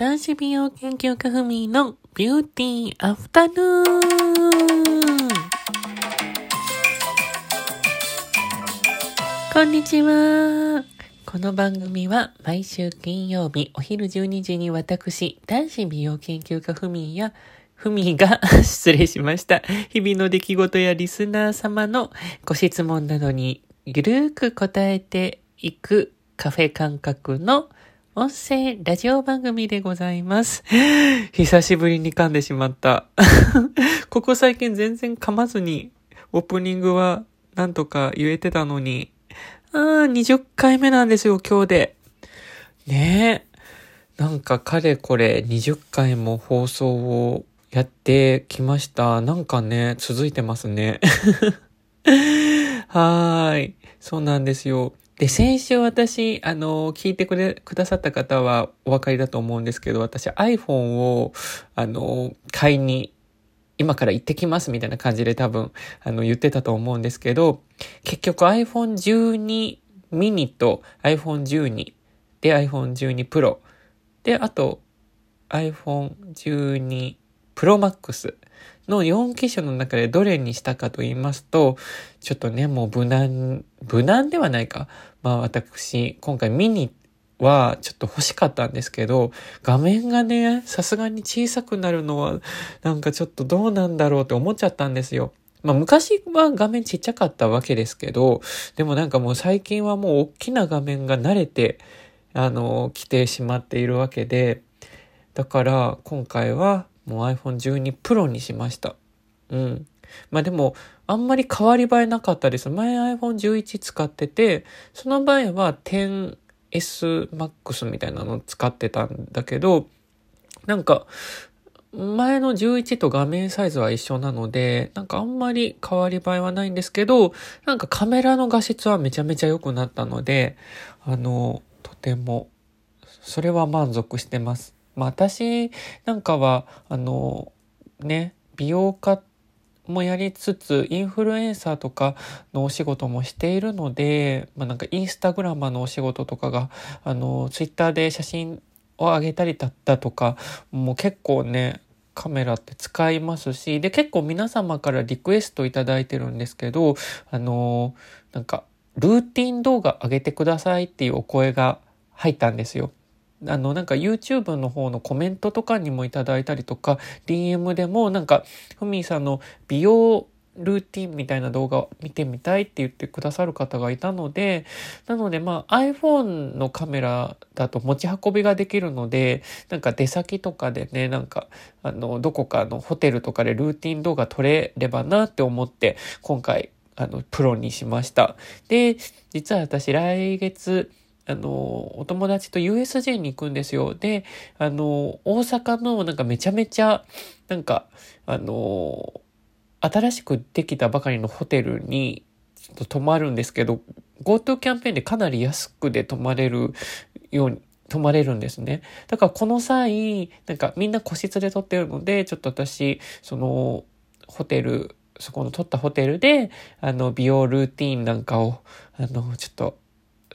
男子美容研究家ふみのビューティーアフタヌーン。こんにちは。この番組は毎週金曜日お昼12時に私、男子美容研究家ふみやふみが 失礼しました。日々の出来事やリスナー様のご質問などにゆるーく答えていくカフェ感覚の音声ラジオ番組でございます。久しぶりに噛んでしまった。ここ最近全然噛まずにオープニングはなんとか言えてたのに、あー、20回目なんですよ、今日で。ねえ。なんかかれこれ20回も放送をやってきました。なんかね、続いてますね。はーい。そうなんですよ。で、先週私、あの、聞いてくれ、くださった方はお分かりだと思うんですけど、私 iPhone を、あの、買いに、今から行ってきますみたいな感じで多分、あの、言ってたと思うんですけど、結局 iPhone 12 mini と iPhone 12で iPhone 12 Pro で、あと iPhone 12 Pro Max の4機種の中でどれにしたかと言いますと、ちょっとね、もう無難、無難ではないか。まあ私、今回ミニはちょっと欲しかったんですけど、画面がね、さすがに小さくなるのは、なんかちょっとどうなんだろうって思っちゃったんですよ。まあ昔は画面ちっちゃかったわけですけど、でもなんかもう最近はもう大きな画面が慣れて、あの、来てしまっているわけで、だから今回はもう iPhone 12 Pro にしました。うん。まあでも、あんまり変わり映えなかったです。前 iPhone 11使ってて、その前は 10S Max みたいなのを使ってたんだけど、なんか、前の11と画面サイズは一緒なので、なんかあんまり変わり映えはないんですけど、なんかカメラの画質はめちゃめちゃ良くなったので、あの、とても、それは満足してます。まあ私なんかは、あの、ね、美容家もやりつつ、インフルエンサーとかのお仕事もしているので、まあなんかインスタグラマーのお仕事とかが、あの、ツイッターで写真を上げたりだったとか、もう結構ね、カメラって使いますし、で、結構皆様からリクエストいただいてるんですけど、あの、なんか、ルーティン動画上げてくださいっていうお声が入ったんですよ。あの、なんか YouTube の方のコメントとかにもいただいたりとか、DM でもなんか、ふみさんの美容ルーティンみたいな動画を見てみたいって言ってくださる方がいたので、なのでまあ iPhone のカメラだと持ち運びができるので、なんか出先とかでね、なんかあの、どこかのホテルとかでルーティン動画撮れればなって思って、今回あの、プロにしました。で、実は私来月、あの、お友達と USJ に行くんですよ。で、あの、大阪のなんかめちゃめちゃ、なんか、あの、新しくできたばかりのホテルにちょっと泊まるんですけど、GoTo キャンペーンでかなり安くで泊まれるように、泊まれるんですね。だからこの際、なんかみんな個室で撮ってるので、ちょっと私、その、ホテル、そこの撮ったホテルで、あの、美容ルーティンなんかを、あの、ちょっと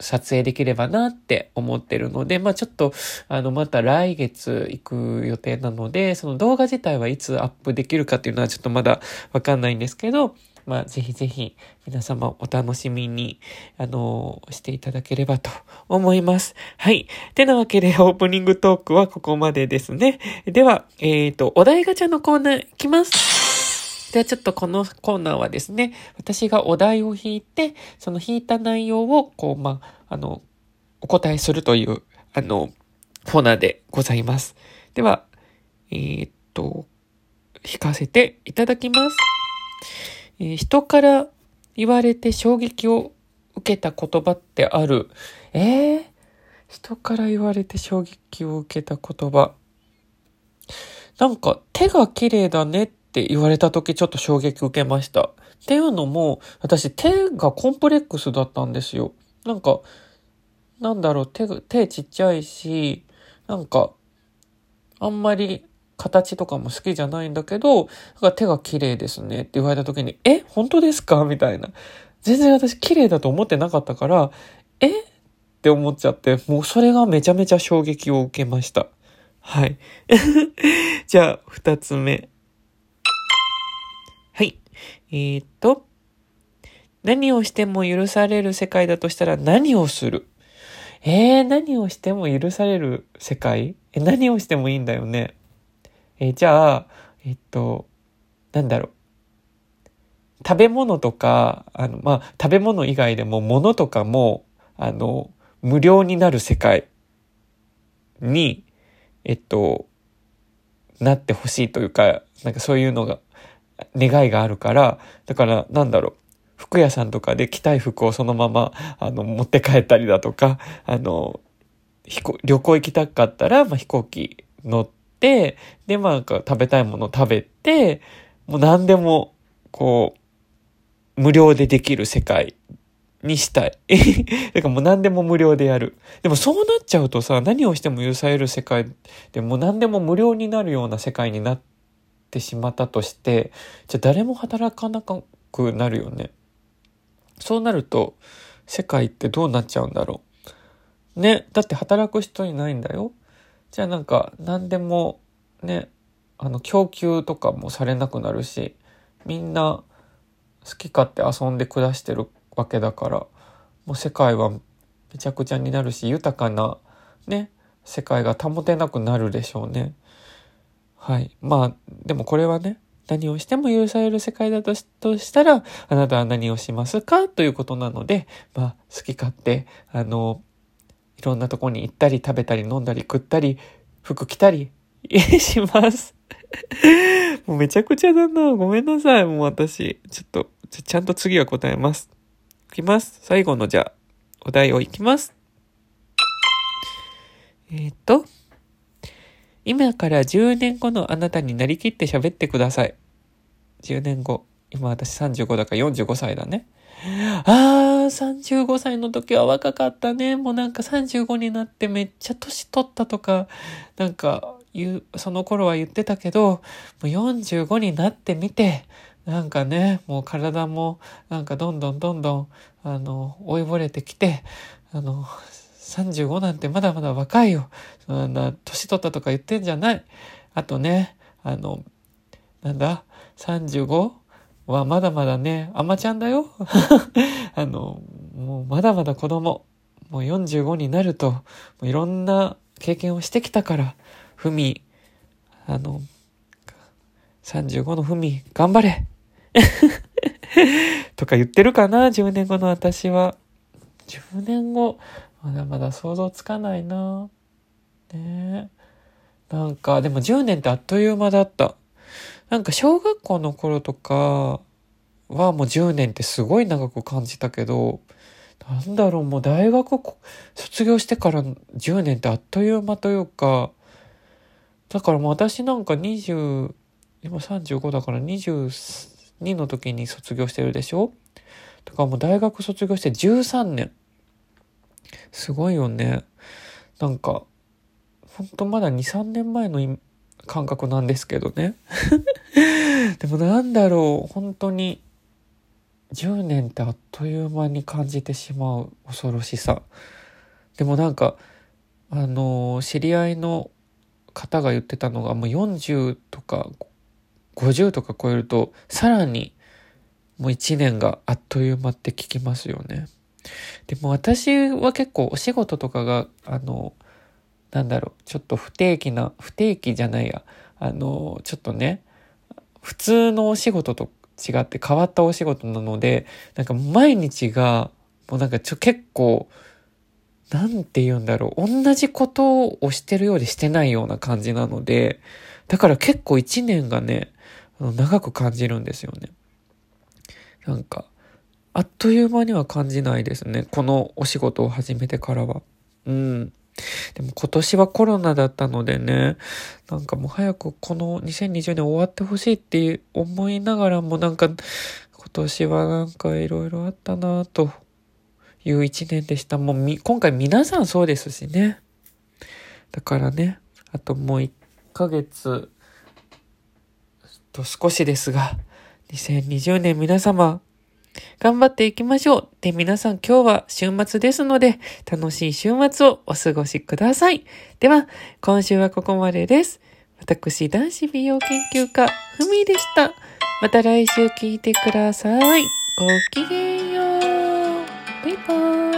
撮影できればなって思ってるので、まあちょっと、あの、また来月行く予定なので、その動画自体はいつアップできるかっていうのはちょっとまだわかんないんですけど、まあぜひぜひ皆様お楽しみに、あのしていただければと思います。はい。てなわけでオープニングトークはここまでですね。では、えっ、ー、と、お題ガチャのコーナーいきます。ではちょっとこのコーナーはですね、私がお題を引いて、その引いた内容を、こう、まあ、あの、お答えするという、あの、コーナーでございます。では、えー、っと、引かせていただきます。えー、人から言われて衝撃を受けた言葉ってある？えー、人から言われて衝撃を受けた言葉。なんか手が綺麗だねってって言われた時ちょっと衝撃受けました。っていうのも、私手がコンプレックスだったんですよ。なんか、なんだろう、手、手ちっちゃいし、なんか、あんまり形とかも好きじゃないんだけど、なんか手が綺麗ですねって言われた時に、え、本当ですか？みたいな。全然私綺麗だと思ってなかったから、え？って思っちゃって、もうそれがめちゃめちゃ衝撃を受けました。はい。じゃあ、二つ目。えー、っと、何をしても許される世界だとしたら何をする？えー、何をしても許される世界？え、何をしてもいいんだよね？えー、じゃあ、えっと、なんだろう。食べ物とか、あの、まあ、食べ物以外でも物とかも、あの、無料になる世界に、えっと、なってほしいというか、なんかそういうのが、願いがあるから、だから、なんだろう。服屋さんとかで着たい服をそのまま、あの、持って帰ったりだとか、あの、旅行行きたかったら、まあ、飛行機乗って、で、まあ、食べたいもの食べて、もう何でも、こう、無料でできる世界にしたい。だからもう何でも無料でやる。でもそうなっちゃうとさ、何をしても許される世界でもう何でも無料になるような世界になっててしまったとして、じゃあ誰も働かなくなるよね。そうなると、世界ってどうなっちゃうんだろう。ね。だって働く人いないんだよ。じゃあなんか何でもね、あの供給とかもされなくなるし、みんな好き勝手遊んで暮らしてるわけだから、もう世界はめちゃくちゃになるし、豊かなね、世界が保てなくなるでしょうね。はい。まあ、でもこれはね、何をしても許される世界だとしたら、あなたは何をしますか？ということなので、まあ、好き勝手、あの、いろんなとこに行ったり食べたり飲んだり食ったり、服着たり します。もうめちゃくちゃだな。ごめんなさい。もう私。ちょっと、ちゃんと次は答えます。いきます。最後のじゃあ、お題をいきます。えっ、と、今から10年後のあなたになりきって喋ってください。10年後。今私35だから45歳だね。あー、35歳の時は若かったね。もうなんか35になってめっちゃ年取ったとか、なんか言う、その頃は言ってたけど、もう45になってみて、なんかね、もう体もなんかどんどんどんどん、あの、追いぼれてきて、あの、35なんてまだまだ若いよ。そんな、年取ったとか言ってんじゃない。あとね、あの、なんだ、35はまだまだね、あまちゃんだよ。あの、もうまだまだ子供。もう45になると、もういろんな経験をしてきたから、ふみ、あの、35のふみ、頑張れ とか言ってるかな ?10 年後の私は。10年後、まだまだ想像つかないな。ねなんか、でも10年ってあっという間だった。なんか小学校の頃とかはもう10年ってすごい長く感じたけど、なんだろう、もう大学卒業してから10年ってあっという間というか、だからもう私なんか20、今35だから22の時に卒業してるでしょ？だかもう大学卒業して13年。すごいよね。なんか、ほんとまだ2、3年前の感覚なんですけどね。でもなんだろう、本当に、10年ってあっという間に感じてしまう恐ろしさ。でもなんか、あの、知り合いの方が言ってたのが、もう40とか50とか超えると、さらにもう1年があっという間って聞きますよね。でも私は結構お仕事とかが、あの、なんだろう、ちょっと不定期な、不定期じゃないや、あの、ちょっとね、普通のお仕事と違って変わったお仕事なので、なんか毎日が、もうなんかちょ、結構、なんて言うんだろう、同じことをしてるようでしてないような感じなので、だから結構一年がね、長く感じるんですよね。なんか、あっという間には感じないですね。このお仕事を始めてからは。うん。でも今年はコロナだったのでね、なんかもう早くこの2020年終わってほしいって思いながらもなんか今年はなんかいろいろあったなという一年でした。もうみ、今回皆さんそうですしね。だからね、あともう1ヶ月と少しですが、2020年皆様頑張っていきましょう。で、皆さん今日は週末ですので、楽しい週末をお過ごしください。では、今週はここまでです。私、男子美容研究家、ふみでした。また来週聞いてください。ごきげんよう。バイバーイ。